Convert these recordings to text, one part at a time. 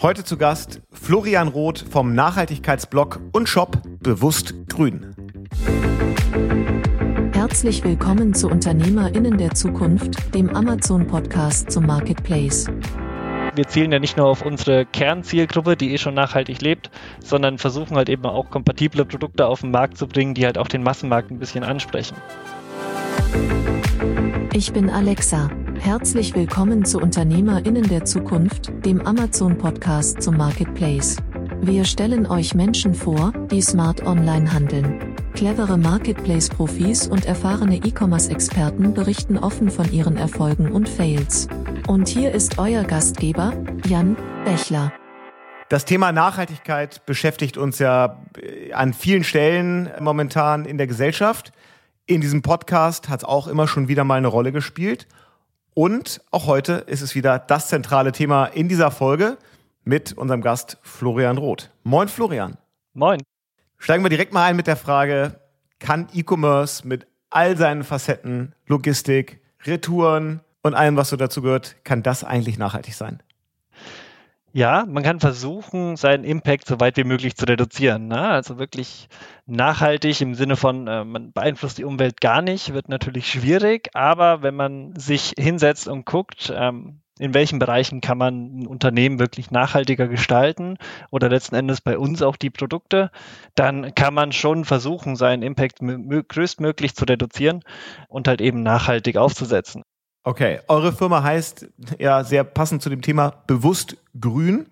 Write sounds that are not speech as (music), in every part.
Heute zu Gast Florian Roth vom Nachhaltigkeitsblog und Shop Bewusst Grün. Herzlich willkommen zu Unternehmerinnen der Zukunft, dem Amazon-Podcast zum Marketplace. Wir zielen ja nicht nur auf unsere Kernzielgruppe, die eh schon nachhaltig lebt, sondern versuchen halt eben auch kompatible Produkte auf den Markt zu bringen, die halt auch den Massenmarkt ein bisschen ansprechen. Ich bin Alexa. Herzlich willkommen zu Unternehmerinnen der Zukunft, dem Amazon-Podcast zum Marketplace. Wir stellen euch Menschen vor, die smart online handeln. Clevere Marketplace-Profis und erfahrene E-Commerce-Experten berichten offen von ihren Erfolgen und Fails. Und hier ist euer Gastgeber, Jan Bechler. Das Thema Nachhaltigkeit beschäftigt uns ja an vielen Stellen momentan in der Gesellschaft. In diesem Podcast hat es auch immer schon wieder mal eine Rolle gespielt. Und auch heute ist es wieder das zentrale Thema in dieser Folge mit unserem Gast Florian Roth. Moin Florian. Moin. Steigen wir direkt mal ein mit der Frage, kann E-Commerce mit all seinen Facetten, Logistik, Retouren und allem, was so dazu gehört, kann das eigentlich nachhaltig sein? Ja, man kann versuchen, seinen Impact so weit wie möglich zu reduzieren. Ne? Also wirklich nachhaltig im Sinne von, äh, man beeinflusst die Umwelt gar nicht, wird natürlich schwierig, aber wenn man sich hinsetzt und guckt, ähm, in welchen Bereichen kann man ein Unternehmen wirklich nachhaltiger gestalten oder letzten Endes bei uns auch die Produkte, dann kann man schon versuchen, seinen Impact größtmöglich zu reduzieren und halt eben nachhaltig aufzusetzen. Okay, eure Firma heißt ja sehr passend zu dem Thema bewusst grün.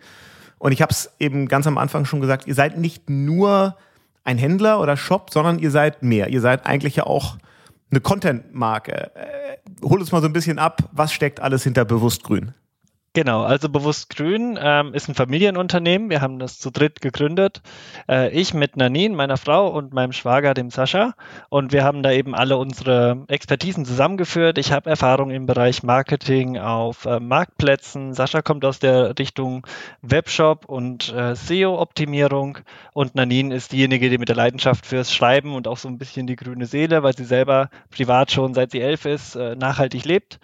Und ich habe es eben ganz am Anfang schon gesagt, ihr seid nicht nur ein Händler oder Shop, sondern ihr seid mehr. Ihr seid eigentlich ja auch eine Content-Marke. Äh, hol uns mal so ein bisschen ab, was steckt alles hinter bewusst grün? Genau, also Bewusst Grün ähm, ist ein Familienunternehmen. Wir haben das zu dritt gegründet. Äh, ich mit Nanin, meiner Frau und meinem Schwager, dem Sascha. Und wir haben da eben alle unsere Expertisen zusammengeführt. Ich habe Erfahrung im Bereich Marketing auf äh, Marktplätzen. Sascha kommt aus der Richtung Webshop und äh, SEO-Optimierung. Und Nanin ist diejenige, die mit der Leidenschaft fürs Schreiben und auch so ein bisschen die grüne Seele, weil sie selber privat schon seit sie elf ist, äh, nachhaltig lebt.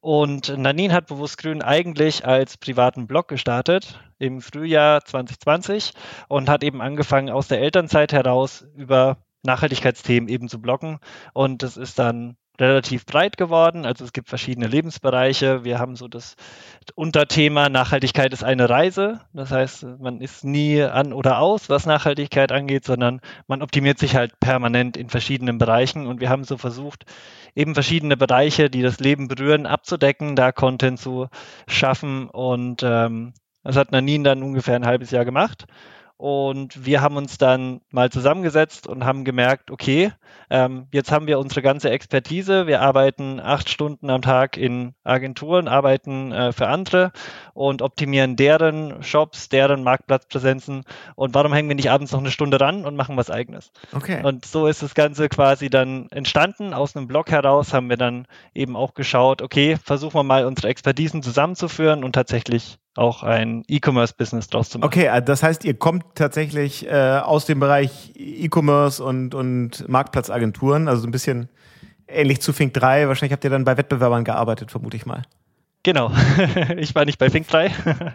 Und Nanin hat Bewusst Grün eigentlich als privaten Blog gestartet im Frühjahr 2020 und hat eben angefangen aus der Elternzeit heraus über Nachhaltigkeitsthemen eben zu bloggen. Und das ist dann relativ breit geworden. Also es gibt verschiedene Lebensbereiche. Wir haben so das Unterthema Nachhaltigkeit ist eine Reise. Das heißt, man ist nie an oder aus, was Nachhaltigkeit angeht, sondern man optimiert sich halt permanent in verschiedenen Bereichen. Und wir haben so versucht, eben verschiedene Bereiche, die das Leben berühren, abzudecken, da Content zu schaffen. Und ähm, das hat Nanin dann ungefähr ein halbes Jahr gemacht. Und wir haben uns dann mal zusammengesetzt und haben gemerkt, okay, ähm, jetzt haben wir unsere ganze Expertise. Wir arbeiten acht Stunden am Tag in Agenturen, arbeiten äh, für andere und optimieren deren Shops, deren Marktplatzpräsenzen. Und warum hängen wir nicht abends noch eine Stunde ran und machen was eigenes? Okay. Und so ist das Ganze quasi dann entstanden. Aus einem Blog heraus haben wir dann eben auch geschaut, okay, versuchen wir mal unsere Expertisen zusammenzuführen und tatsächlich auch ein E-Commerce-Business draus zu machen. Okay, äh, das heißt, ihr kommt tatsächlich äh, aus dem Bereich E-Commerce und, und Marktplatzagenturen, also so ein bisschen ähnlich zu Fink 3. Wahrscheinlich habt ihr dann bei Wettbewerbern gearbeitet, vermute ich mal. Genau. (laughs) ich war nicht bei Fink 3.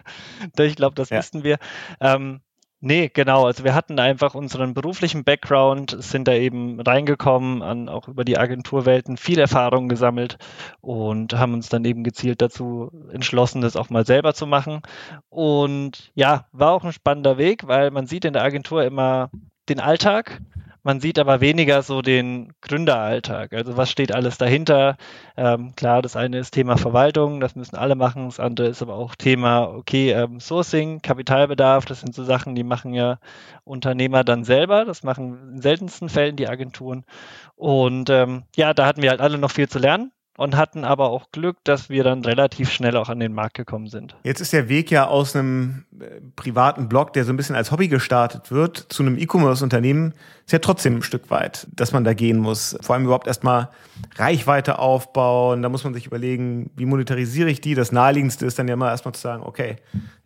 (laughs) ich glaube, das ja. wussten wir. Ähm, Nee, genau. Also wir hatten einfach unseren beruflichen Background, sind da eben reingekommen, an auch über die Agenturwelten viel Erfahrung gesammelt und haben uns dann eben gezielt dazu entschlossen, das auch mal selber zu machen. Und ja, war auch ein spannender Weg, weil man sieht in der Agentur immer den Alltag man sieht aber weniger so den Gründeralltag. Also was steht alles dahinter? Ähm, klar, das eine ist Thema Verwaltung, das müssen alle machen. Das andere ist aber auch Thema, okay, ähm, Sourcing, Kapitalbedarf, das sind so Sachen, die machen ja Unternehmer dann selber. Das machen in seltensten Fällen die Agenturen. Und ähm, ja, da hatten wir halt alle noch viel zu lernen und hatten aber auch Glück, dass wir dann relativ schnell auch an den Markt gekommen sind. Jetzt ist der Weg ja aus einem äh, privaten Blog, der so ein bisschen als Hobby gestartet wird, zu einem E-Commerce-Unternehmen, ist ja trotzdem ein Stück weit, dass man da gehen muss. Vor allem überhaupt erstmal Reichweite aufbauen. Da muss man sich überlegen, wie monetarisiere ich die? Das naheliegendste ist dann ja immer erstmal zu sagen, okay,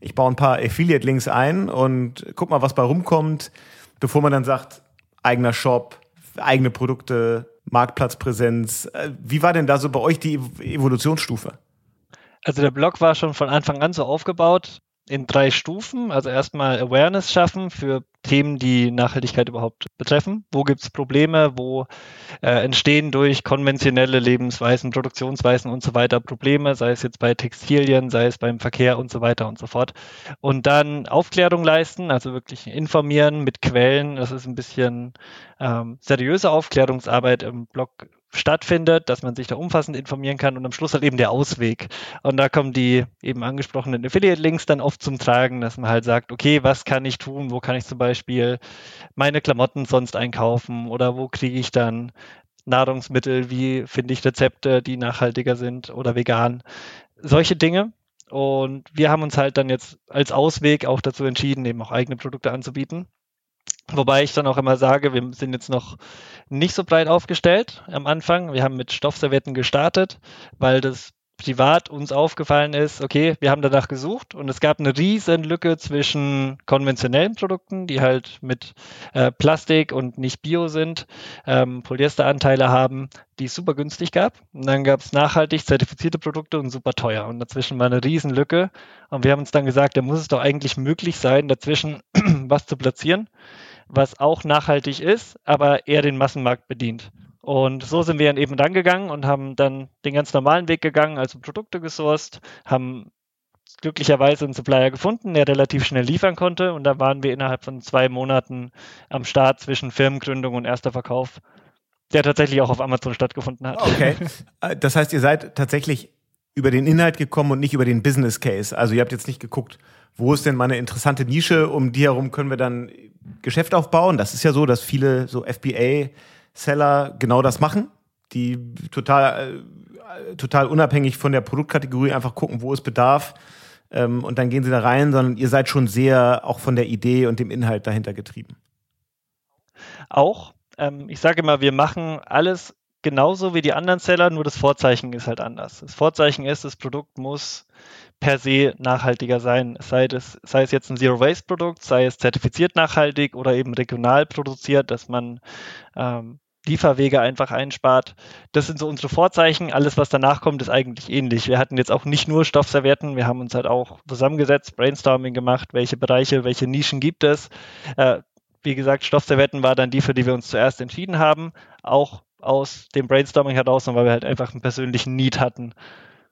ich baue ein paar Affiliate-Links ein und guck mal, was bei rumkommt, bevor man dann sagt, eigener Shop, eigene Produkte, Marktplatzpräsenz. Äh, wie war denn da so bei euch die Evolutionsstufe? Also der Blog war schon von Anfang an so aufgebaut, in drei Stufen. Also erstmal Awareness schaffen für Themen, die Nachhaltigkeit überhaupt betreffen. Wo gibt es Probleme? Wo äh, entstehen durch konventionelle Lebensweisen, Produktionsweisen und so weiter Probleme, sei es jetzt bei Textilien, sei es beim Verkehr und so weiter und so fort. Und dann Aufklärung leisten, also wirklich informieren mit Quellen. Das ist ein bisschen ähm, seriöse Aufklärungsarbeit im Blog stattfindet, dass man sich da umfassend informieren kann und am Schluss halt eben der Ausweg. Und da kommen die eben angesprochenen Affiliate-Links dann oft zum Tragen, dass man halt sagt, okay, was kann ich tun? Wo kann ich zum Beispiel meine Klamotten sonst einkaufen? Oder wo kriege ich dann Nahrungsmittel? Wie finde ich Rezepte, die nachhaltiger sind oder vegan? Solche Dinge. Und wir haben uns halt dann jetzt als Ausweg auch dazu entschieden, eben auch eigene Produkte anzubieten. Wobei ich dann auch immer sage, wir sind jetzt noch nicht so breit aufgestellt am Anfang. Wir haben mit Stoffservietten gestartet, weil das privat uns aufgefallen ist, okay, wir haben danach gesucht und es gab eine riesen Lücke zwischen konventionellen Produkten, die halt mit äh, Plastik und nicht Bio sind, ähm, Polyesteranteile haben, die es super günstig gab. Und dann gab es nachhaltig zertifizierte Produkte und super teuer. Und dazwischen war eine riesen Lücke. Und wir haben uns dann gesagt, da muss es doch eigentlich möglich sein, dazwischen (clears throat) was zu platzieren was auch nachhaltig ist, aber eher den Massenmarkt bedient. Und so sind wir dann eben rangegangen und haben dann den ganz normalen Weg gegangen, also Produkte gesourced, haben glücklicherweise einen Supplier gefunden, der relativ schnell liefern konnte. Und da waren wir innerhalb von zwei Monaten am Start zwischen Firmengründung und erster Verkauf, der tatsächlich auch auf Amazon stattgefunden hat. Okay. (laughs) Äh, das heißt, ihr seid tatsächlich über den Inhalt gekommen und nicht über den Business Case. Also ihr habt jetzt nicht geguckt, wo ist denn mal eine interessante Nische, um die herum können wir dann Geschäft aufbauen. Das ist ja so, dass viele so FBA-Seller genau das machen, die total, äh, total unabhängig von der Produktkategorie einfach gucken, wo es Bedarf ähm, und dann gehen sie da rein, sondern ihr seid schon sehr auch von der Idee und dem Inhalt dahinter getrieben. Auch. Ähm, ich sage immer, wir machen alles genauso wie die anderen Seller, nur das Vorzeichen ist halt anders. Das Vorzeichen ist, das Produkt muss per se nachhaltiger sein. Sei, das, sei es jetzt ein Zero-Waste-Produkt, sei es zertifiziert nachhaltig oder eben regional produziert, dass man ähm, Lieferwege einfach einspart. Das sind so unsere Vorzeichen. Alles, was danach kommt, ist eigentlich ähnlich. Wir hatten jetzt auch nicht nur Stoffservietten, wir haben uns halt auch zusammengesetzt, Brainstorming gemacht, welche Bereiche, welche Nischen gibt es. Äh, wie gesagt, Stoffservietten war dann die, für die wir uns zuerst entschieden haben, auch aus dem Brainstorming heraus, weil wir halt einfach einen persönlichen Need hatten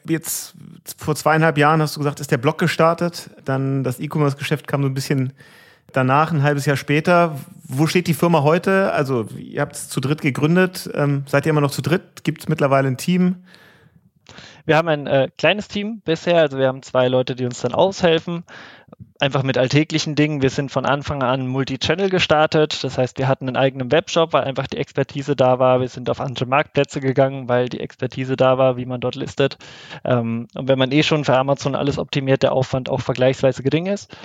jetzt vor zweieinhalb Jahren hast du gesagt, ist der Blog gestartet. Dann das E-Commerce-Geschäft kam so ein bisschen danach, ein halbes Jahr später. Wo steht die Firma heute? Also, ihr habt es zu dritt gegründet. Ähm, seid ihr immer noch zu dritt? Gibt es mittlerweile ein Team? Wir haben ein äh, kleines Team bisher, also wir haben zwei Leute, die uns dann aushelfen, einfach mit alltäglichen Dingen. Wir sind von Anfang an Multi-Channel gestartet, das heißt, wir hatten einen eigenen Webshop, weil einfach die Expertise da war. Wir sind auf andere Marktplätze gegangen, weil die Expertise da war, wie man dort listet. Ähm, und wenn man eh schon für Amazon alles optimiert, der Aufwand auch vergleichsweise gering ist.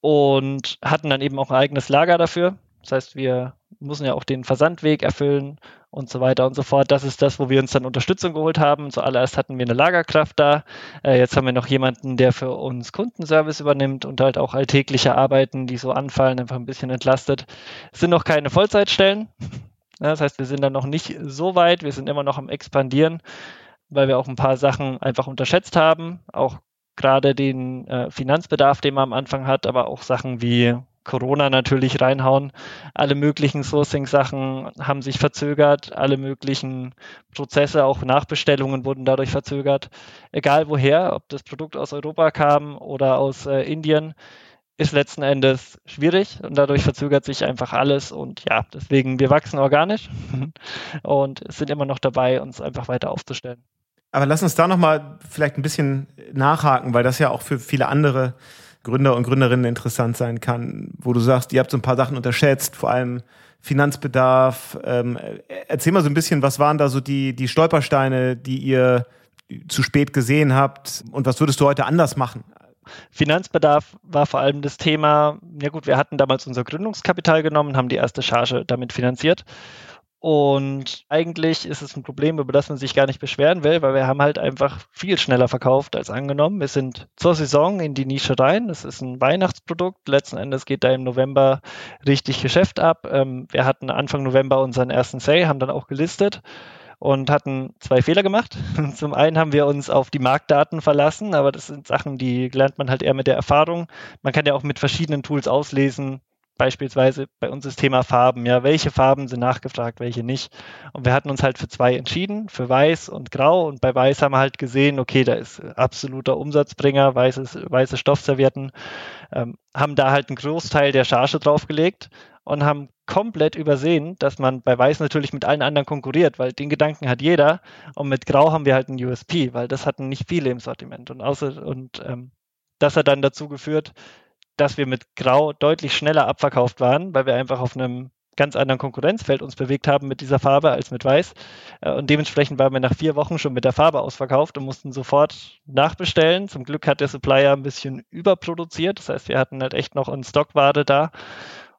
Und hatten dann eben auch ein eigenes Lager dafür. Das heißt, wir müssen ja auch den Versandweg erfüllen und so weiter und so fort. Das ist das, wo wir uns dann Unterstützung geholt haben. Zuallererst hatten wir eine Lagerkraft da. Äh, jetzt haben wir noch jemanden, der für uns Kundenservice übernimmt und halt auch alltägliche Arbeiten, die so anfallen, einfach ein bisschen entlastet. Es sind noch keine Vollzeitstellen. (laughs) Das heißt, wir sind dann noch nicht so weit. Wir sind immer noch am Expandieren, weil wir auch ein paar Sachen einfach unterschätzt haben. Auch gerade den äh, Finanzbedarf, den man am Anfang hat, aber auch Sachen wie Corona natürlich reinhauen. Alle möglichen Sourcing-Sachen haben sich verzögert, alle möglichen Prozesse, auch Nachbestellungen wurden dadurch verzögert. Egal woher, ob das Produkt aus Europa kam oder aus äh, Indien, ist letzten Endes schwierig und dadurch verzögert sich einfach alles und ja, deswegen, wir wachsen organisch (laughs) und sind immer noch dabei, uns einfach weiter aufzustellen. Aber lass uns da nochmal vielleicht ein bisschen nachhaken, weil das ja auch für viele andere Gründer und Gründerinnen interessant sein kann, wo du sagst, ihr habt so ein paar Sachen unterschätzt, vor allem Finanzbedarf. Ähm, erzähl mal so ein bisschen, was waren da so die, die Stolpersteine, die ihr zu spät gesehen habt und was würdest du heute anders machen? Finanzbedarf war vor allem das Thema, ja gut, wir hatten damals unser Gründungskapital genommen, haben die erste Charge damit finanziert und eigentlich ist es ein Problem, über das man sich gar nicht beschweren will, weil wir haben halt einfach viel schneller verkauft als angenommen. Wir sind zur Saison in die Nische rein. Es ist ein Weihnachtsprodukt. Letzten Endes geht da im November richtig Geschäft ab. Ähm, wir hatten Anfang November unseren ersten Sale, haben dann auch gelistet. und hatten zwei Fehler gemacht. (laughs) Zum einen haben wir uns auf die Marktdaten verlassen, aber das sind Sachen, die lernt man halt eher mit der Erfahrung. Man kann ja auch mit verschiedenen Tools auslesen, Beispielsweise bei uns das Thema Farben. Ja, welche Farben sind nachgefragt, welche nicht? Und wir hatten uns halt für zwei entschieden, für Weiß und Grau. Und bei Weiß haben wir halt gesehen, okay, da ist absoluter Umsatzbringer, weißes, weiße Stoffservietten, ähm, haben da halt einen Großteil der Charge draufgelegt und haben komplett übersehen, dass man bei Weiß natürlich mit allen anderen konkurriert, weil den Gedanken hat jeder. Und mit Grau haben wir halt einen USP, weil das hatten nicht viele im Sortiment. Und außer und ähm, das hat dann dazu geführt, dass wir mit Grau deutlich schneller abverkauft waren, weil wir einfach auf einem ganz anderen Konkurrenzfeld uns bewegt haben mit dieser Farbe als mit Weiß. Äh, und dementsprechend waren wir nach vier Wochen schon mit der Farbe ausverkauft und mussten sofort nachbestellen. Zum Glück hat der Supplier ein bisschen überproduziert. Das heißt, wir hatten halt echt noch in Stockware da.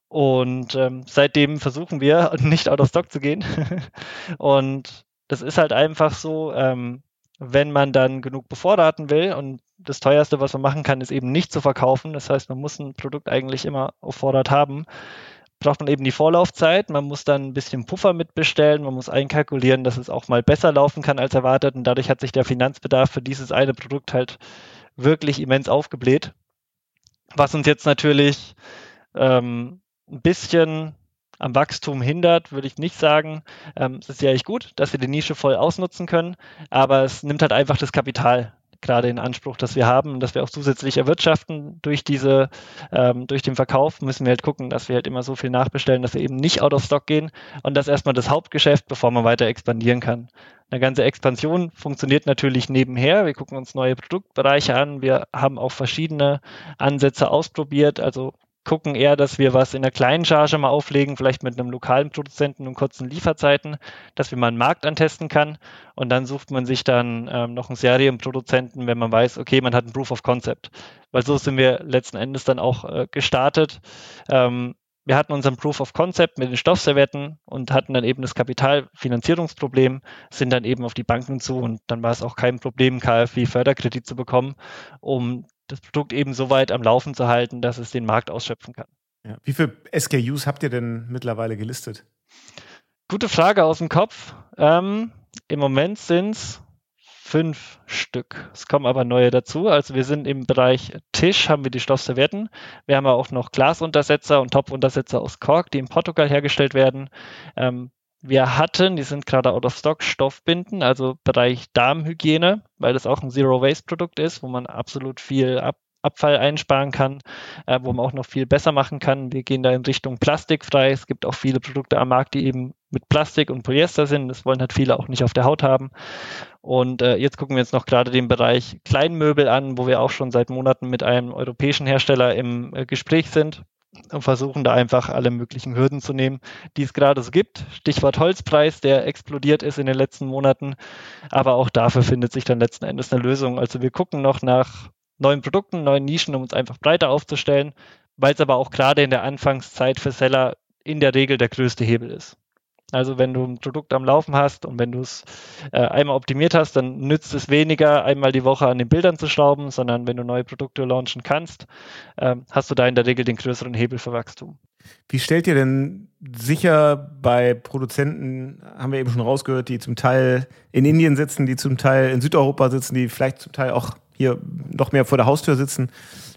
Und ähm, seitdem versuchen wir (laughs) nicht out of stock zu gehen. (laughs) und das ist halt einfach so, ähm, wenn man dann genug bevorraten will und das teuerste, was man machen kann, ist eben nicht zu verkaufen. Das heißt, man muss ein Produkt eigentlich immer auf Vorrat haben. Braucht man eben die Vorlaufzeit. Man muss dann ein bisschen Puffer mitbestellen. Man muss einkalkulieren, dass es auch mal besser laufen kann als erwartet. Und dadurch hat sich der Finanzbedarf für dieses eine Produkt halt wirklich immens aufgebläht. Was uns jetzt natürlich ähm, ein bisschen am Wachstum hindert, würde ich nicht sagen. Ähm, es ist ja echt gut, dass wir die Nische voll ausnutzen können, aber es nimmt halt einfach das Kapital gerade in Anspruch, das wir haben dass wir auch zusätzlich erwirtschaften durch diese, ähm, durch den Verkauf, müssen wir halt gucken, dass wir halt immer so viel nachbestellen, dass wir eben nicht out of stock gehen und das erstmal das Hauptgeschäft, bevor man weiter expandieren kann. Eine ganze Expansion funktioniert natürlich nebenher. Wir gucken uns neue Produktbereiche an. Wir haben auch verschiedene Ansätze ausprobiert. Also gucken eher, dass wir was in der kleinen Charge mal auflegen, vielleicht mit einem lokalen Produzenten und kurzen Lieferzeiten, dass wir mal einen Markt antesten kann und dann sucht man sich dann ähm, noch einen Serienproduzenten, wenn man weiß, okay, man hat ein Proof of Concept. Weil so sind wir letzten Endes dann auch äh, gestartet. Ähm, wir hatten unseren Proof of Concept mit den Stoffservietten und hatten dann eben das Kapitalfinanzierungsproblem, sind dann eben auf die Banken zu und dann war es auch kein Problem, KfW-Förderkredit zu bekommen, um das Produkt eben so weit am Laufen zu halten, dass es den Markt ausschöpfen kann. Ja. Wie viele SKUs habt ihr denn mittlerweile gelistet? Gute Frage aus dem Kopf. Ähm, Im Moment sind es fünf Stück. Es kommen aber neue dazu. Also wir sind im Bereich Tisch, haben wir die Stoffservietten. Wir haben auch noch Glasuntersetzer und Topfuntersetzer aus Kork, die in Portugal hergestellt werden. Ähm, wir hatten, die sind gerade out of stock, Stoffbinden, also Bereich Darmhygiene, weil das auch ein Zero-Waste-Produkt ist, wo man absolut viel Ab Abfall einsparen kann, äh, wo man auch noch viel besser machen kann. Wir gehen da in Richtung plastikfrei. Es gibt auch viele Produkte am Markt, die eben mit Plastik und Polyester sind. Das wollen halt viele auch nicht auf der Haut haben. Und äh, jetzt gucken wir uns noch gerade den Bereich Kleinmöbel an, wo wir auch schon seit Monaten mit einem europäischen Hersteller im äh, Gespräch sind und versuchen da einfach alle möglichen Hürden zu nehmen, die es gerade so gibt. Stichwort Holzpreis, der explodiert ist in den letzten Monaten. Aber auch dafür findet sich dann letzten Endes eine Lösung. Also wir gucken noch nach neuen Produkten, neuen Nischen, um uns einfach breiter aufzustellen, weil es aber auch gerade in der Anfangszeit für Seller in der Regel der größte Hebel ist. Also wenn du ein Produkt am Laufen hast und wenn du es äh, einmal optimiert hast, dann nützt es weniger, einmal die Woche an den Bildern zu schrauben, sondern wenn du neue Produkte launchen kannst, äh, hast du da in der Regel den größeren Hebel für Wachstum. Wie stellt ihr denn sicher bei Produzenten, haben wir eben schon rausgehört, die zum Teil in Indien sitzen, die zum Teil in Südeuropa sitzen, die vielleicht zum Teil auch hier noch mehr vor der Haustür sitzen,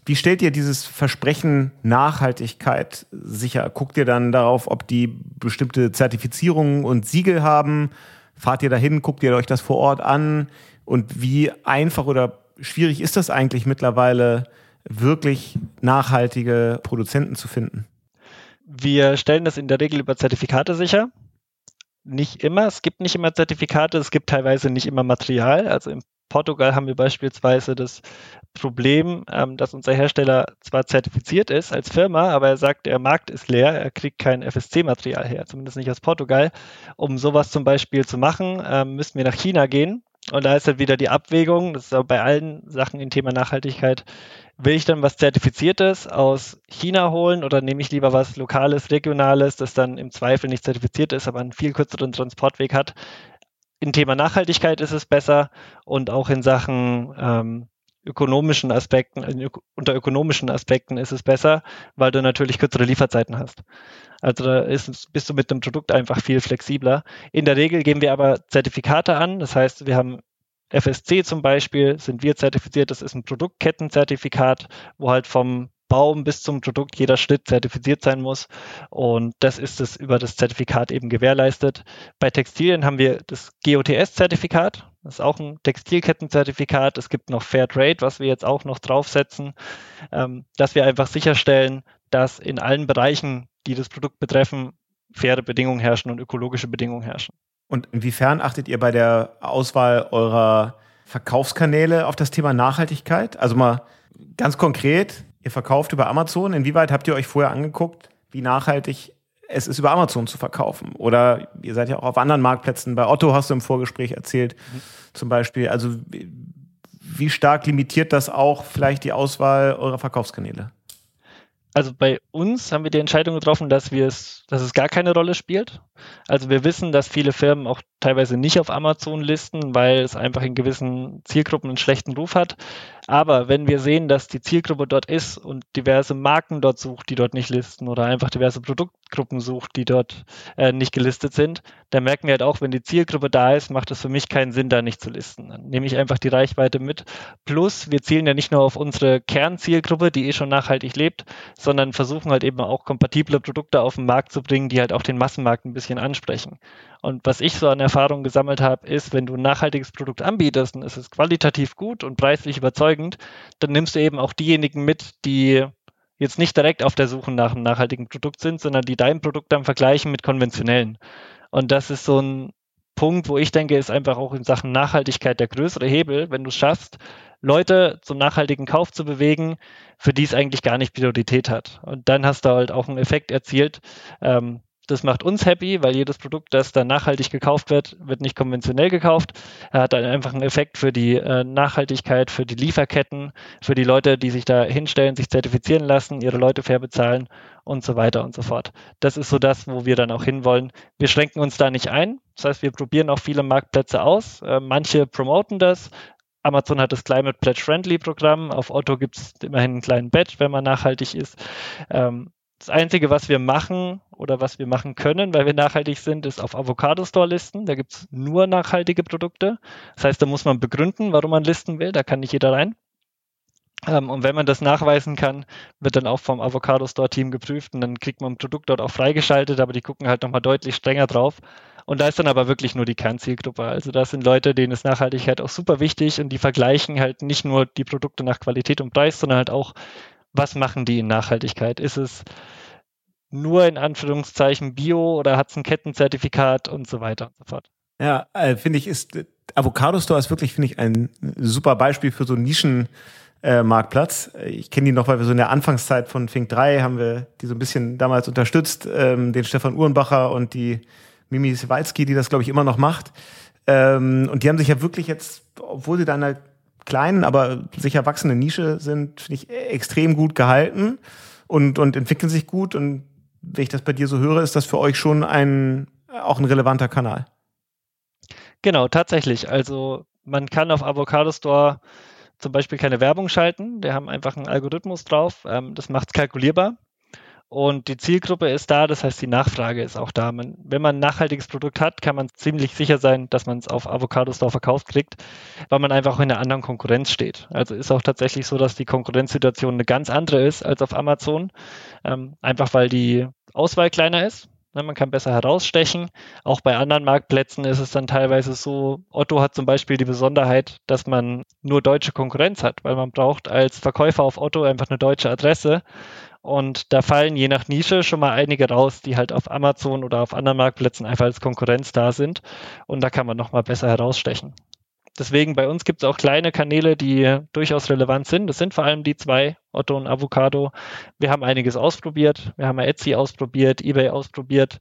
wie stellt ihr dieses Versprechen Nachhaltigkeit sicher? Guckt ihr dann darauf, ob die bestimmte Zertifizierungen und Siegel haben? Fahrt ihr dahin? Guckt ihr euch das vor Ort an? Und wie einfach oder schwierig ist das eigentlich mittlerweile, wirklich nachhaltige Produzenten zu finden? Wir stellen das in der Regel über Zertifikate sicher nicht immer. Es gibt nicht immer Zertifikate, es gibt teilweise nicht immer Material. Also im Portugal haben wir beispielsweise das Problem, ähm, dass unser Hersteller zwar zertifiziert ist als Firma, aber er sagt, der Markt ist leer, er kriegt kein FSC-Material her, zumindest nicht aus Portugal. Um sowas zum Beispiel zu machen, ähm, müssen wir nach China gehen. Und da ist halt wieder die Abwägung, das ist auch bei allen Sachen im Thema Nachhaltigkeit, will ich dann was Zertifiziertes aus China holen oder nehme ich lieber was Lokales, Regionales, das dann im Zweifel nicht zertifiziert ist, aber einen viel kürzeren Transportweg hat? Im Thema Nachhaltigkeit ist es besser und auch in Sachen ähm, ökonomischen Aspekten, äh, unter ökonomischen Aspekten ist es besser, weil du natürlich kürzere Lieferzeiten hast. Also da ist, bist du mit dem Produkt einfach viel flexibler. In der Regel geben wir aber Zertifikate an. Das heißt, wir haben FSC zum Beispiel, sind wir zertifiziert. Das ist ein Produktkettenzertifikat, wo halt vom Baum bis zum Produkt jeder Schritt zertifiziert sein muss. Und das ist es über das Zertifikat eben gewährleistet. Bei Textilien haben wir das GOTS-Zertifikat. Das ist auch ein Textilkettenzertifikat. Es gibt noch Fair Trade, was wir jetzt auch noch draufsetzen, ähm, dass wir einfach sicherstellen, dass in allen Bereichen, die das Produkt betreffen, faire Bedingungen herrschen und ökologische Bedingungen herrschen. Und inwiefern achtet ihr bei der Auswahl eurer Verkaufskanäle auf das Thema Nachhaltigkeit? Also mal ganz konkret, Ihr verkauft über Amazon. Inwieweit habt ihr euch vorher angeguckt, wie nachhaltig es ist, über Amazon zu verkaufen? Oder ihr seid ja auch auf anderen Marktplätzen. Bei Otto hast du im Vorgespräch erzählt, mhm. zum Beispiel. Also wie stark limitiert das auch vielleicht die Auswahl eurer Verkaufskanäle? Also bei uns haben wir die Entscheidung getroffen, dass wir es, dass es gar keine Rolle spielt. Also wir wissen, dass viele Firmen auch teilweise nicht auf Amazon listen, weil es einfach in gewissen Zielgruppen einen schlechten Ruf hat. Aber wenn wir sehen, dass die Zielgruppe dort ist und diverse Marken dort sucht, die dort nicht listen oder einfach diverse Produktgruppen sucht, die dort äh, nicht gelistet sind, dann merken wir halt auch, wenn die Zielgruppe da ist, macht es für mich keinen Sinn, da nicht zu listen. Dann nehme ich einfach die Reichweite mit. Plus, wir zielen ja nicht nur auf unsere Kernzielgruppe, die eh schon nachhaltig lebt, sondern versuchen halt eben auch kompatible Produkte auf den Markt zu bringen, die halt auch den Massenmarkt ein bisschen ansprechen. Und was ich so an Erfahrung gesammelt habe, ist, wenn du ein nachhaltiges Produkt anbietest und es ist qualitativ gut und preislich überzeugend, dann nimmst du eben auch diejenigen mit, die jetzt nicht direkt auf der Suche nach einem nachhaltigen Produkt sind, sondern die dein Produkt dann vergleichen mit konventionellen. Und das ist so ein Punkt, wo ich denke, ist einfach auch in Sachen Nachhaltigkeit der größere Hebel, wenn du es schaffst, Leute zum nachhaltigen Kauf zu bewegen, für die es eigentlich gar nicht Priorität hat. Und dann hast du halt auch einen Effekt erzielt, ähm, das macht uns happy, weil jedes Produkt, das dann nachhaltig gekauft wird, wird nicht konventionell gekauft. Er hat dann einfach einen Effekt für die äh, Nachhaltigkeit, für die Lieferketten, für die Leute, die sich da hinstellen, sich zertifizieren lassen, ihre Leute fair bezahlen und so weiter und so fort. Das ist so das, wo wir dann auch hinwollen. Wir schränken uns da nicht ein. Das heißt, wir probieren auch viele Marktplätze aus. Äh, manche promoten das, Amazon hat das Climate Pledge Friendly Programm. Auf Otto gibt es immerhin einen kleinen Badge, wenn man nachhaltig ist. Ähm, das Einzige, was wir machen oder was wir machen können, weil wir nachhaltig sind, ist auf Avocado Store listen. Da gibt es nur nachhaltige Produkte. Das heißt, da muss man begründen, warum man listen will. Da kann nicht jeder rein. Ähm, und wenn man das nachweisen kann, wird dann auch vom Avocado Store Team geprüft und dann kriegt man ein Produkt dort auch freigeschaltet, aber die gucken halt nochmal deutlich strenger drauf. Und da ist dann aber wirklich nur die Kernzielgruppe. Also das sind Leute, denen ist Nachhaltigkeit auch super wichtig und die vergleichen halt nicht nur die Produkte nach Qualität und Preis, sondern halt auch, was machen die in Nachhaltigkeit? Ist es nur in Anführungszeichen Bio oder hat es ein Kettenzertifikat und so weiter und so fort. Ja, äh, finde ich, ist Avocado Store ist wirklich, finde ich, ein super Beispiel für so einen Nischen. Äh. Ich kenne die noch, weil wir so in der Anfangszeit von Fink 3 haben wir die so ein bisschen damals unterstützt, ähm, den Stefan Uhrenbacher und die Mimi Sewalski, die das, glaube ich, immer noch macht. Ähm, und die haben sich ja wirklich jetzt, obwohl sie da in einer kleinen, aber sicher wachsenden Nische sind, finde ich, extrem gut gehalten und, und entwickeln sich gut. Und wenn ich das bei dir so höre, ist das für euch schon ein, auch ein relevanter Kanal. Genau, tatsächlich. Also man kann auf Avocado Store zum Beispiel keine Werbung schalten. Wir haben einfach einen Algorithmus drauf. Ähm, das macht es kalkulierbar. Und die Zielgruppe ist da, das heißt, die Nachfrage ist auch da. Man, wenn man ein nachhaltiges Produkt hat, kann man ziemlich sicher sein, dass man es auf Avocado Store verkauft kriegt, weil man einfach in einer anderen Konkurrenz steht. Also ist auch tatsächlich so, dass die Konkurrenzsituation eine ganz andere ist als auf Amazon. Ähm, einfach weil die Auswahl kleiner ist. Ne, man kann besser herausstechen. Auch bei anderen Marktplätzen ist es dann teilweise so, Otto hat zum Beispiel die Besonderheit, dass man nur deutsche Konkurrenz hat, weil man braucht als Verkäufer auf Otto einfach eine deutsche Adresse und da fallen je nach Nische schon mal einige raus, die halt auf Amazon oder auf anderen Marktplätzen einfach als Konkurrenz da sind. Und da kann man nochmal besser herausstechen. Deswegen bei uns gibt es auch kleine Kanäle, die durchaus relevant sind. Das sind vor allem die zwei, Otto und Avocado. Wir haben einiges ausprobiert. Wir haben Etsy ausprobiert, eBay ausprobiert,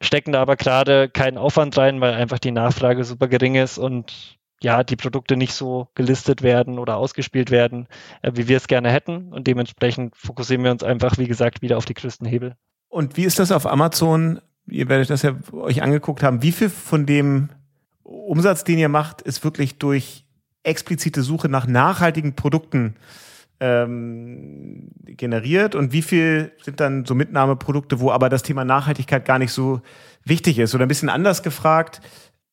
stecken da aber gerade keinen Aufwand rein, weil einfach die Nachfrage super gering ist und ja, die Produkte nicht so gelistet werden oder ausgespielt werden, äh, wie wir es gerne hätten. Und dementsprechend fokussieren wir uns einfach, wie gesagt, wieder auf die größten Hebel. Und wie ist das auf Amazon? Ihr werdet das ja euch angeguckt haben. Wie viel von dem Umsatz, den ihr macht, ist wirklich durch explizite Suche nach nachhaltigen Produkten ähm, generiert und wie viel sind dann so Mitnahmeprodukte, wo aber das Thema Nachhaltigkeit gar nicht so wichtig ist? Oder ein bisschen anders gefragt,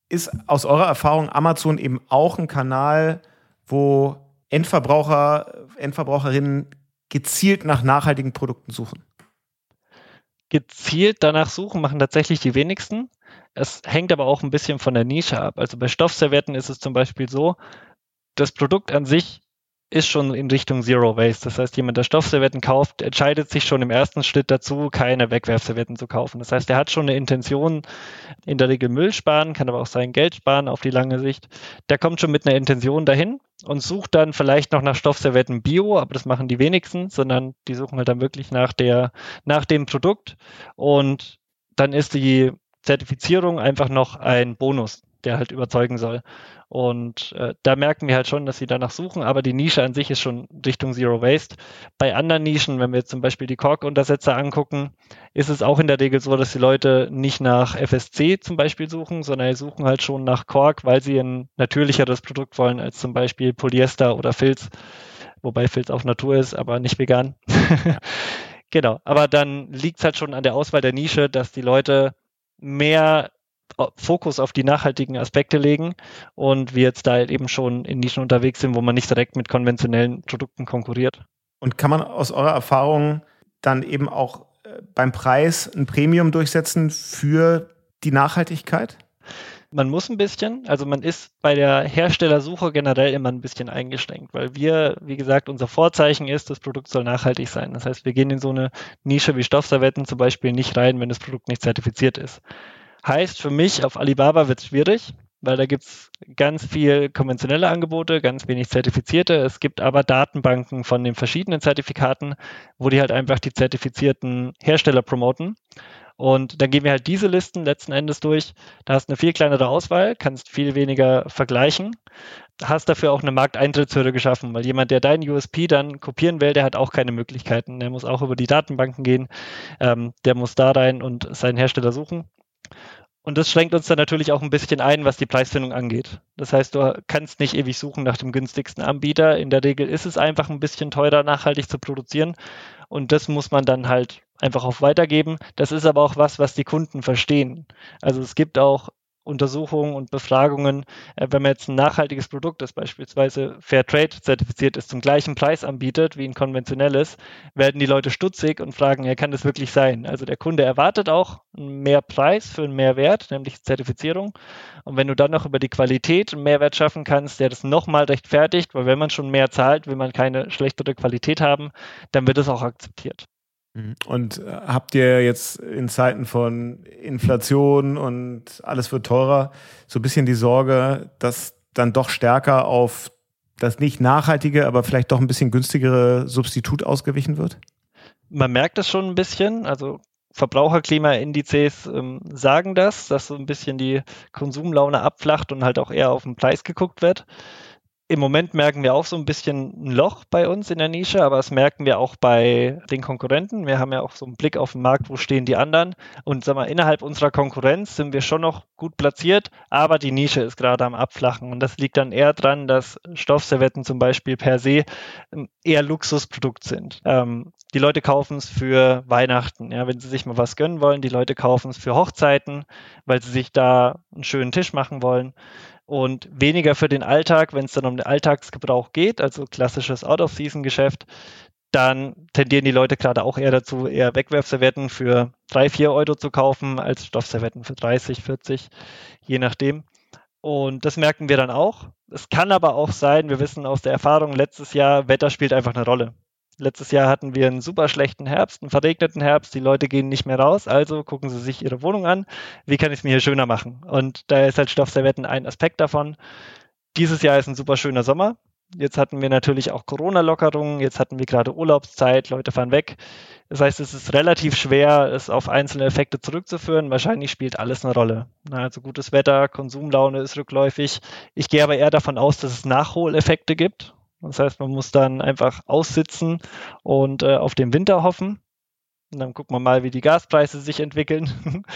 ist aus eurer Erfahrung Amazon eben auch ein Kanal, wo Endverbraucher, Endverbraucherinnen gezielt nach nachhaltigen Produkten suchen? Gezielt danach suchen machen tatsächlich die wenigsten. Es hängt aber auch ein bisschen von der Nische ab. Also bei Stoffservietten ist es zum Beispiel so, das Produkt an sich ist schon in Richtung Zero Waste. Das heißt, jemand, der Stoffservietten kauft, entscheidet sich schon im ersten Schritt dazu, keine Wegwerfservietten zu kaufen. Das heißt, er hat schon eine Intention, in der Regel Müll sparen, kann aber auch sein Geld sparen auf die lange Sicht. Der kommt schon mit einer Intention dahin und sucht dann vielleicht noch nach Stoffservietten Bio, aber das machen die wenigsten, sondern die suchen halt dann wirklich nach der, nach dem Produkt und dann ist die Zertifizierung einfach noch ein Bonus, der halt überzeugen soll. Und äh, da merken wir halt schon, dass sie danach suchen, aber die Nische an sich ist schon Richtung Zero Waste. Bei anderen Nischen, wenn wir jetzt zum Beispiel die Kork-Untersetzer angucken, ist es auch in der Regel so, dass die Leute nicht nach FSC zum Beispiel suchen, sondern sie suchen halt schon nach Kork, weil sie ein natürlicheres Produkt wollen als zum Beispiel Polyester oder Filz, wobei Filz auch Natur ist, aber nicht vegan. (laughs) genau, aber dann liegt es halt schon an der Auswahl der Nische, dass die Leute mehr Fokus auf die nachhaltigen Aspekte legen und wir jetzt da eben schon in Nischen unterwegs sind, wo man nicht direkt mit konventionellen Produkten konkurriert. Und kann man aus eurer Erfahrung dann eben auch äh, beim Preis ein Premium durchsetzen für die Nachhaltigkeit? Man muss ein bisschen, also man ist bei der Herstellersuche generell immer ein bisschen eingeschränkt, weil wir, wie gesagt, unser Vorzeichen ist, das Produkt soll nachhaltig sein. Das heißt, wir gehen in so eine Nische wie Stoffservietten zum Beispiel nicht rein, wenn das Produkt nicht zertifiziert ist. Heißt für mich, auf Alibaba wird es schwierig, weil da gibt es ganz viel konventionelle Angebote, ganz wenig zertifizierte. Es gibt aber Datenbanken von den verschiedenen Zertifikaten, wo die halt einfach die zertifizierten Hersteller promoten. Und dann gehen wir halt diese Listen letzten Endes durch. Da hast du eine viel kleinere Auswahl, kannst viel weniger vergleichen, hast dafür auch eine Markteintrittshürde geschaffen, weil jemand, der deinen USP dann kopieren will, der hat auch keine Möglichkeiten. Der muss auch über die Datenbanken gehen, ähm, der muss da rein und seinen Hersteller suchen. Und das schränkt uns dann natürlich auch ein bisschen ein, was die Preisfindung angeht. Das heißt, du kannst nicht ewig suchen nach dem günstigsten Anbieter. In der Regel ist es einfach ein bisschen teurer, nachhaltig zu produzieren. Und das muss man dann halt einfach auch weitergeben. Das ist aber auch was, was die Kunden verstehen. Also es gibt auch Untersuchungen und Befragungen, äh, wenn man jetzt ein nachhaltiges Produkt, das beispielsweise Fairtrade zertifiziert ist, zum gleichen Preis anbietet wie ein konventionelles, werden die Leute stutzig und fragen, ja, kann das wirklich sein? Also der Kunde erwartet auch mehr Preis für einen Mehrwert, nämlich Zertifizierung. Und wenn du dann noch über die Qualität einen Mehrwert schaffen kannst, der das nochmal rechtfertigt, weil wenn man schon mehr zahlt, will man keine schlechtere Qualität haben, dann wird es auch akzeptiert. Mhm. Und äh, habt ihr jetzt in Zeiten von Inflation und alles wird teurer so ein bisschen die Sorge, dass dann doch stärker auf das nicht nachhaltige, aber vielleicht doch ein bisschen günstigere Substitut ausgewichen wird? Man merkt das schon ein bisschen. Also Verbraucherklimaindizes ähm, sagen das, dass so ein bisschen die Konsumlaune abflacht und halt auch eher auf den Preis geguckt wird im Moment merken wir auch so ein bisschen ein Loch bei uns in der Nische, aber das merken wir auch bei den Konkurrenten. Wir haben ja auch so einen Blick auf den Markt, wo stehen die anderen. Und sag mal, innerhalb unserer Konkurrenz sind wir schon noch gut platziert, aber die Nische ist gerade am Abflachen. Und das liegt dann eher dran, dass Stoffservietten zum Beispiel per se eher Luxusprodukt sind. Ähm, die Leute kaufen es für Weihnachten, ja, wenn sie sich mal was gönnen wollen. Die Leute kaufen es für Hochzeiten, weil sie sich da einen schönen Tisch machen wollen und weniger für den Alltag, wenn es dann um den Alltagsgebrauch geht, also klassisches Out-of-Season-Geschäft, dann tendieren die Leute gerade auch eher dazu, eher Wegwerfservietten für drei, vier Euro zu kaufen, als Stoffservietten für 30, 40, je nachdem. Und das merken wir dann auch. Es kann aber auch sein, wir wissen aus der Erfahrung letztes Jahr, Wetter spielt einfach eine Rolle. Letztes Jahr hatten wir einen super schlechten Herbst, einen verregneten Herbst. Die Leute gehen nicht mehr raus, also gucken sie sich ihre Wohnung an. Wie kann ich es mir hier schöner machen? Und da ist halt Stoffservietten ein Aspekt davon. Dieses Jahr ist ein super schöner Sommer. Jetzt hatten wir natürlich auch Corona-Lockerungen. Jetzt hatten wir gerade Urlaubszeit. Leute fahren weg. Das heißt, es ist relativ schwer, es auf einzelne Effekte zurückzuführen. Wahrscheinlich spielt alles eine Rolle. Also gutes Wetter, Konsumlaune ist rückläufig. Ich gehe aber eher davon aus, dass es Nachholeffekte gibt. Das heißt, man muss dann einfach aussitzen und äh, auf den Winter hoffen. Und dann gucken wir mal, wie die Gaspreise sich entwickeln.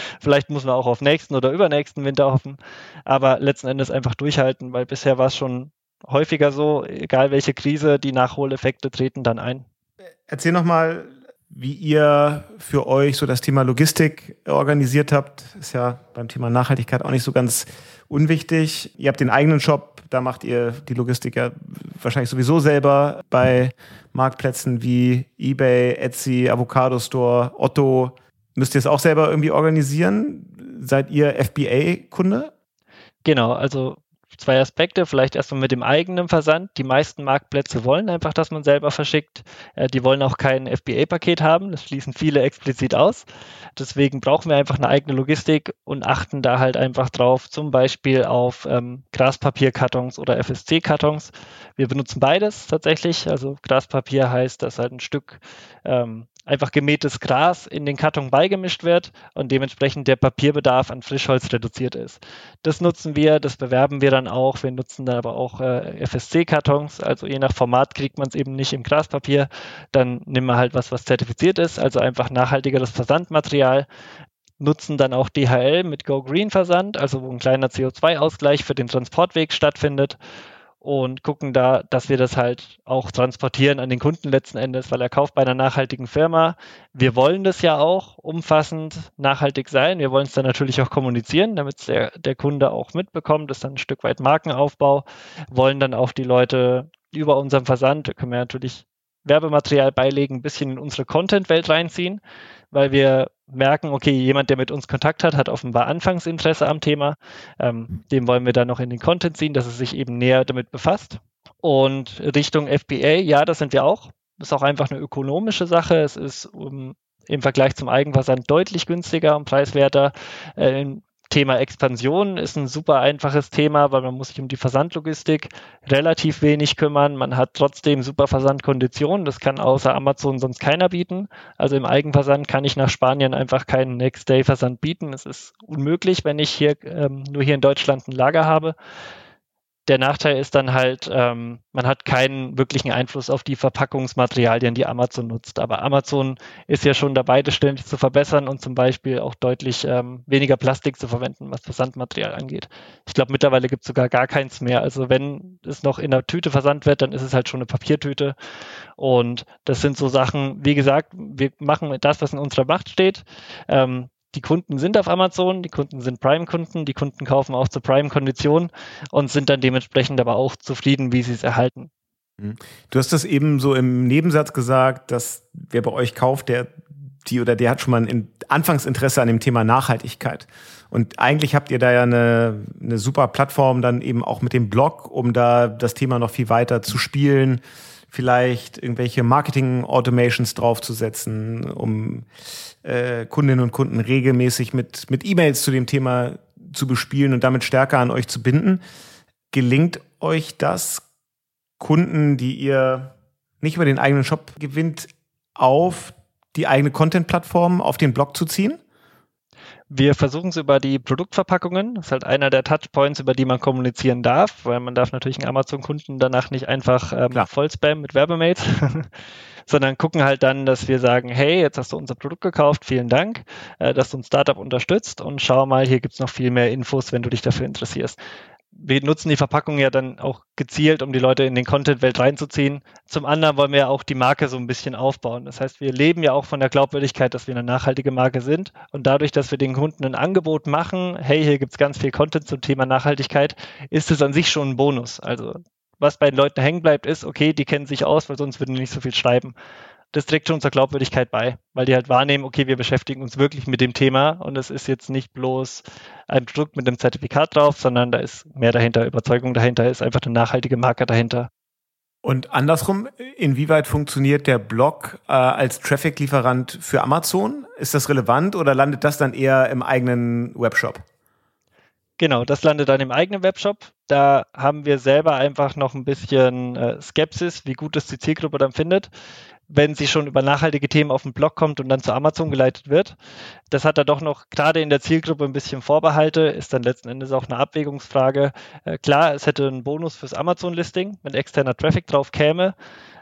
(laughs) Vielleicht muss man auch auf nächsten oder übernächsten Winter hoffen. Aber letzten Endes einfach durchhalten, weil bisher war es schon häufiger so, egal welche Krise, die Nachholeffekte treten dann ein. Erzähl nochmal, wie ihr für euch so das Thema Logistik organisiert habt. Ist ja beim Thema Nachhaltigkeit auch nicht so ganz unwichtig. Ihr habt den eigenen Shop, da macht ihr die Logistik ja wahrscheinlich sowieso selber bei Marktplätzen wie eBay, Etsy, Avocado Store, Otto. Müsst ihr es auch selber irgendwie organisieren? Seid ihr FBA-Kunde? Genau, also zwei Aspekte. Vielleicht erstmal mit dem eigenen Versand. Die meisten Marktplätze wollen einfach, dass man selber verschickt. Äh, die wollen auch kein FBA-Paket haben. Das schließen viele explizit aus. Deswegen brauchen wir einfach eine eigene Logistik und achten da halt einfach drauf, zum Beispiel auf ähm, Graspapierkartons oder FSC-Kartons. Wir benutzen beides tatsächlich. Also Graspapier heißt, dass halt ein Stück ähm, einfach gemähtes Gras in den Karton beigemischt wird und dementsprechend der Papierbedarf an Frischholz reduziert ist. Das nutzen wir, das bewerben wir dann auch. Wir nutzen dann aber auch äh, FSC-Kartons, also je nach Format kriegt man es eben nicht im Graspapier. Dann nehmen wir halt was, was zertifiziert ist, also einfach nachhaltigeres Versandmaterial nutzen dann auch DHL mit Go Green Versand, also wo ein kleiner CO2-Ausgleich für den Transportweg stattfindet und gucken da, dass wir das halt auch transportieren an den Kunden letzten Endes, weil er kauft bei einer nachhaltigen Firma. Wir wollen das ja auch umfassend nachhaltig sein. Wir wollen es dann natürlich auch kommunizieren, damit der, der Kunde auch mitbekommt. Das ist dann ein Stück weit Markenaufbau. Wollen dann auch die Leute über unseren Versand, können wir natürlich Werbematerial beilegen, ein bisschen in unsere Content-Welt reinziehen, weil wir merken, okay, jemand, der mit uns Kontakt hat, hat offenbar Anfangsinteresse am Thema. Ähm, dem wollen wir dann noch in den Content ziehen, dass er sich eben näher damit befasst. Und Richtung FBA, ja, das sind wir auch. Das ist auch einfach eine ökonomische Sache. Es ist um, im Vergleich zum Eigenversand deutlich günstiger und preiswerter. Äh, Thema Expansion ist ein super einfaches Thema, weil man muss sich um die Versandlogistik relativ wenig kümmern. Man hat trotzdem super Versandkonditionen. Das kann außer Amazon sonst keiner bieten. Also im Eigenversand kann ich nach Spanien einfach keinen Next-Day-Versand bieten. Es ist unmöglich, wenn ich hier ähm, nur hier in Deutschland ein Lager habe der Nachteil ist dann halt, ähm, man hat keinen wirklichen Einfluss auf die Verpackungsmaterialien, die Amazon nutzt. Aber Amazon ist ja schon dabei, das ständig zu verbessern und zum Beispiel auch deutlich ähm, weniger Plastik zu verwenden, was Versandmaterial angeht. Ich glaube, mittlerweile gibt es sogar gar keins mehr. Also wenn es noch in der Tüte versandt wird, dann ist es halt schon eine Papiertüte. Und das sind so Sachen, wie gesagt, wir machen das, was in unserer Macht steht. Ähm, die Kunden sind auf Amazon, die Kunden sind Prime-Kunden, die Kunden kaufen auch zur Prime-Kondition und sind dann dementsprechend aber auch zufrieden, wie sie es erhalten. Mhm. Du hast das eben so im Nebensatz gesagt, dass wer bei euch kauft, der die oder der hat schon mal ein Anfangsinteresse an dem Thema Nachhaltigkeit. Und eigentlich habt ihr da ja eine, eine super Plattform dann eben auch mit dem Blog, um da das Thema noch viel weiter zu spielen, vielleicht irgendwelche Marketing-Automations draufzusetzen, um äh, Kundinnen und Kunden regelmäßig mit, mit E-Mails zu dem Thema zu bespielen und damit stärker an euch zu binden. Gelingt euch das, Kunden, die ihr nicht über den eigenen Shop gewinnt, auf die eigene Content-Plattform, auf den Blog zu ziehen? Wir versuchen es über die Produktverpackungen. Das ist halt einer der Touchpoints, über die man kommunizieren darf, weil man darf natürlich einen Amazon-Kunden danach nicht einfach ähm, voll spammen mit Werbemails, (laughs) sondern gucken halt dann, dass wir sagen, hey, jetzt hast du unser Produkt gekauft, vielen Dank, äh, dass du ein Startup unterstützt und schau mal, hier gibt's noch viel mehr Infos, wenn du dich dafür interessierst wir nutzen die Verpackung ja dann auch gezielt, um die Leute in den Content-Welt reinzuziehen. Zum anderen wollen wir ja auch die Marke so ein bisschen aufbauen. Das heißt, wir leben ja auch von der Glaubwürdigkeit, dass wir eine nachhaltige Marke sind. Und dadurch, dass wir den Kunden ein Angebot machen, hey, hier gibt's ganz viel Content zum Thema Nachhaltigkeit, ist es an sich schon ein Bonus. Also was bei den Leuten hängen bleibt, ist, okay, die kennen sich aus, weil sonst würden die nicht so viel schreiben das trägt schon zur Glaubwürdigkeit bei, weil die halt wahrnehmen, okay, wir beschäftigen uns wirklich mit dem Thema und es ist jetzt nicht bloß ein Produkt mit einem Zertifikat drauf, sondern da ist mehr dahinter, Überzeugung dahinter, ist einfach eine nachhaltige Marke dahinter. Und andersrum, inwieweit funktioniert der Blog äh, als Traffic-Lieferant für Amazon? Ist das relevant oder landet das dann eher im eigenen Webshop? Genau, das landet dann im eigenen Webshop. Da haben wir selber einfach noch ein bisschen äh, Skepsis, wie gut es die Zielgruppe dann findet wenn sie schon über nachhaltige Themen auf den Blog kommt und dann zu Amazon geleitet wird. Das hat er doch noch gerade in der Zielgruppe ein bisschen Vorbehalte, ist dann letzten Endes auch eine Abwägungsfrage. Äh, klar, es hätte einen Bonus fürs Amazon-Listing, wenn externer Traffic drauf käme.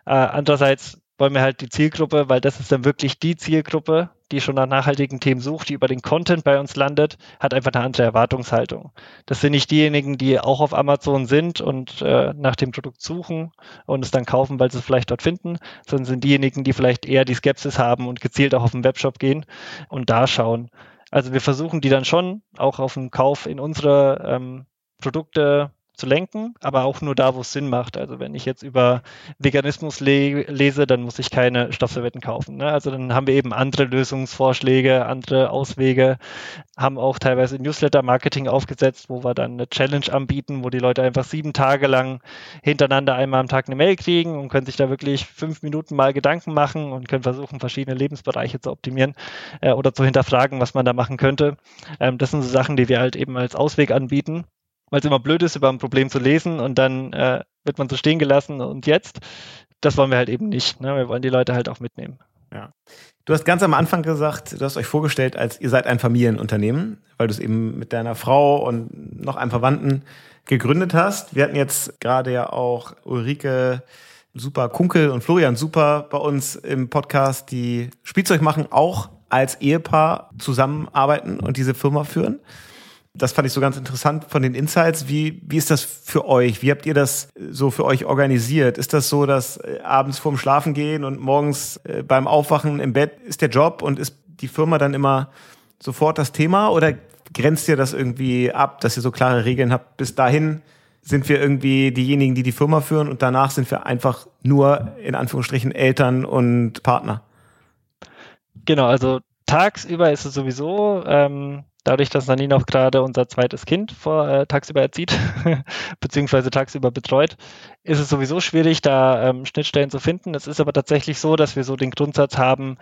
Äh, andererseits wollen wir halt die Zielgruppe, weil das ist dann wirklich die Zielgruppe, die schon nach nachhaltigen Themen sucht, die über den Content bei uns landet, hat einfach eine andere Erwartungshaltung. Das sind nicht diejenigen, die auch auf Amazon sind und äh, nach dem Produkt suchen und es dann kaufen, weil sie es vielleicht dort finden, sondern sind diejenigen, die vielleicht eher die Skepsis haben und gezielt auch auf den Webshop gehen und da schauen. Also wir versuchen die dann schon auch auf den Kauf in unsere ähm, Produkte zu lenken, aber auch nur da, wo es Sinn macht. Also wenn ich jetzt über Veganismus le lese, dann muss ich keine Stoffservietten kaufen. Ne? Also dann haben wir eben andere Lösungsvorschläge, andere Auswege, haben auch teilweise Newsletter-Marketing aufgesetzt, wo wir dann eine Challenge anbieten, wo die Leute einfach sieben Tage lang hintereinander einmal am Tag eine Mail kriegen und können sich da wirklich fünf Minuten mal Gedanken machen und können versuchen, verschiedene Lebensbereiche zu optimieren äh, oder zu hinterfragen, was man da machen könnte. Ähm, das sind so Sachen, die wir halt eben als Ausweg anbieten weil es immer blöd ist, über ein Problem zu lesen und dann äh, wird man so stehen gelassen und jetzt. Das wollen wir halt eben nicht. Ne? Wir wollen die Leute halt auch mitnehmen. Ja. Du hast ganz am Anfang gesagt, du hast euch vorgestellt, als ihr seid ein Familienunternehmen, weil du es eben mit deiner Frau und noch einem Verwandten gegründet hast. Wir hatten jetzt gerade ja auch Ulrike Super Kunkel und Florian Super bei uns im Podcast, die Spielzeug machen, auch als Ehepaar zusammenarbeiten und diese Firma führen das fand ich so ganz interessant von den Insights. Wie, wie ist das für euch? Wie habt ihr das so für euch organisiert? Ist das so, dass äh, abends vorm Schlafen gehen und morgens äh, beim Aufwachen im Bett ist der Job und ist die Firma dann immer sofort das Thema oder grenzt ihr das irgendwie ab, dass ihr so klare Regeln habt? Bis dahin sind wir irgendwie diejenigen, die die Firma führen und danach sind wir einfach nur in Anführungsstrichen Eltern und Partner. Genau, also tagsüber ist es sowieso ähm, dadurch, dass Nani auch gerade unser zweites Kind vor, äh, tagsüber erzieht, (laughs) beziehungsweise tagsüber betreut, ist es sowieso schwierig, da ähm, Schnittstellen zu finden. Es ist aber tatsächlich so, dass wir so den Grundsatz haben,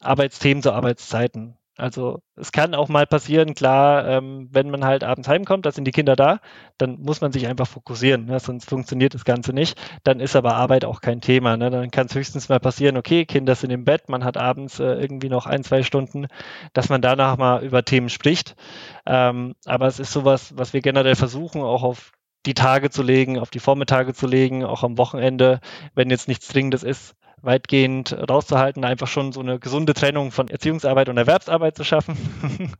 Arbeitsthemen zu Arbeitszeiten. Also es kann auch mal passieren, klar, ähm, wenn man halt abends heimkommt, da sind die Kinder da, dann muss man sich einfach fokussieren, ne? sonst funktioniert das Ganze nicht. Dann ist aber Arbeit auch kein Thema. Ne? Dann kann es höchstens mal passieren, okay, Kinder sind im Bett, man hat abends äh, irgendwie noch ein, zwei Stunden, dass man danach mal über Themen spricht. Ähm, aber es ist sowas, was wir generell versuchen, auch auf die Tage zu legen, auf die Vormittage zu legen, auch am Wochenende, wenn jetzt nichts Dringendes ist, weitgehend rauszuhalten, einfach schon so eine gesunde Trennung von Erziehungsarbeit und Erwerbsarbeit zu schaffen, (laughs)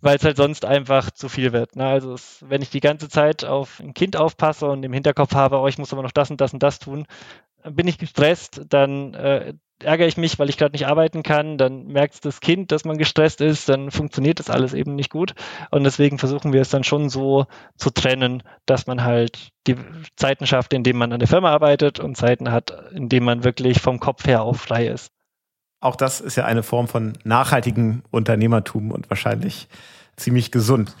weil es halt sonst einfach zu viel wird. Ne? Also es, wenn ich die ganze Zeit auf ein Kind aufpasse und im Hinterkopf habe, oh, ich muss aber noch das und das und das tun, bin ich gestresst, dann äh, ärgere ich mich, weil ich gerade nicht arbeiten kann, dann merkt das Kind, dass man gestresst ist, dann funktioniert das alles eben nicht gut. Und deswegen versuchen wir es dann schon so zu trennen, dass man halt die Zeiten schafft, in denen man an der Firma arbeitet und Zeiten hat, in denen man wirklich vom Kopf her auch frei ist. Auch das ist ja eine Form von nachhaltigem Unternehmertum und wahrscheinlich ziemlich gesund.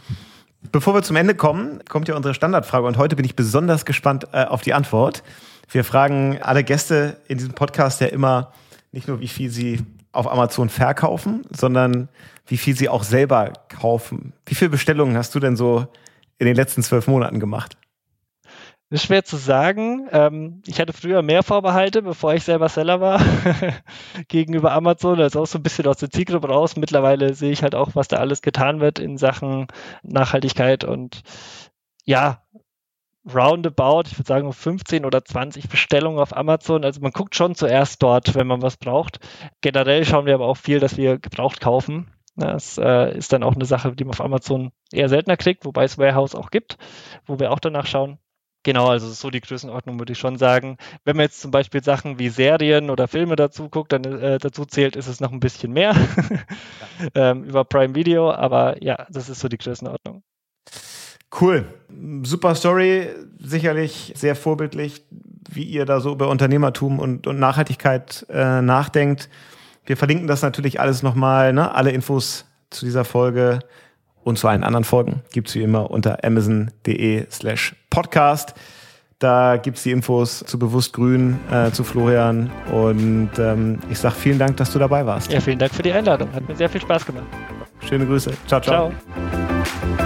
Bevor wir zum Ende kommen, kommt ja unsere Standardfrage und heute bin ich besonders gespannt äh, auf die Antwort. Wir fragen alle Gäste in diesem Podcast ja immer, nicht nur, wie viel sie auf Amazon verkaufen, sondern wie viel sie auch selber kaufen. Wie viele Bestellungen hast du denn so in den letzten zwölf Monaten gemacht? Das ist schwer zu sagen. Ähm, ich hatte früher mehr Vorbehalte, bevor ich selber Seller war, (laughs) gegenüber Amazon. Das ist auch so ein bisschen aus der Zielgruppe raus. Mittlerweile sehe ich halt auch, was da alles getan wird in Sachen Nachhaltigkeit und ja, roundabout, ich würde sagen 15 oder 20 Bestellungen auf Amazon. Also man guckt schon zuerst dort, wenn man was braucht. Generell schauen wir aber auch viel, dass wir gebraucht kaufen. Das äh, ist dann auch eine Sache, die man auf Amazon eher seltener kriegt, wobei es Warehouse auch gibt, wo wir auch danach schauen. Genau, also so die Größenordnung würde ich schon sagen. Wenn man jetzt zum Beispiel Sachen wie Serien oder Filme dazu guckt, dann äh, dazu zählt, ist es noch ein bisschen mehr (laughs) ähm, über Prime Video, aber ja, das ist so die Größenordnung. Cool. Super Story, sicherlich sehr vorbildlich, wie ihr da so über Unternehmertum und, und Nachhaltigkeit äh, nachdenkt. Wir verlinken das natürlich alles nochmal, ne? alle Infos zu dieser Folge und zu allen anderen Folgen gibt's wie immer unter amazon.de slash podcast. Da gibt's die Infos zu Bewusst Grün, äh, zu Florian und ähm, ich sag vielen Dank, dass du dabei warst. Ja, vielen Dank für die Einladung. Hat mir sehr viel Spaß gemacht. Schöne Grüße. Ciao, ciao. ciao.